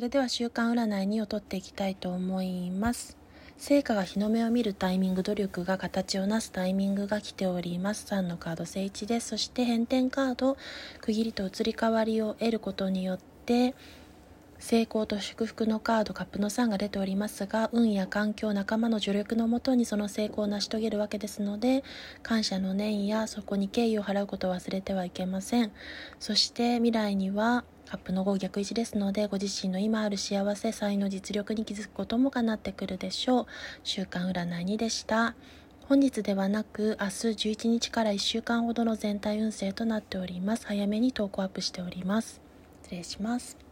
それでは週間占いにを取っていきたいと思います。成果が日の目を見るタイミング努力が形をなすタイミングが来ております。3のカード正1です。そして変転カード区切りと移り変わりを得ることによって成功と祝福のカードカップの3が出ておりますが運や環境仲間の助力のもとにその成功を成し遂げるわけですので感謝の念やそこに敬意を払うことを忘れてはいけません。そして未来にはカップの5逆1ですのでご自身の今ある幸せ才の実力に気づくことも叶ってくるでしょう。週間占い2でした。本日ではなく明日11日から1週間ほどの全体運勢となっております。早めに投稿アップしております。失礼します。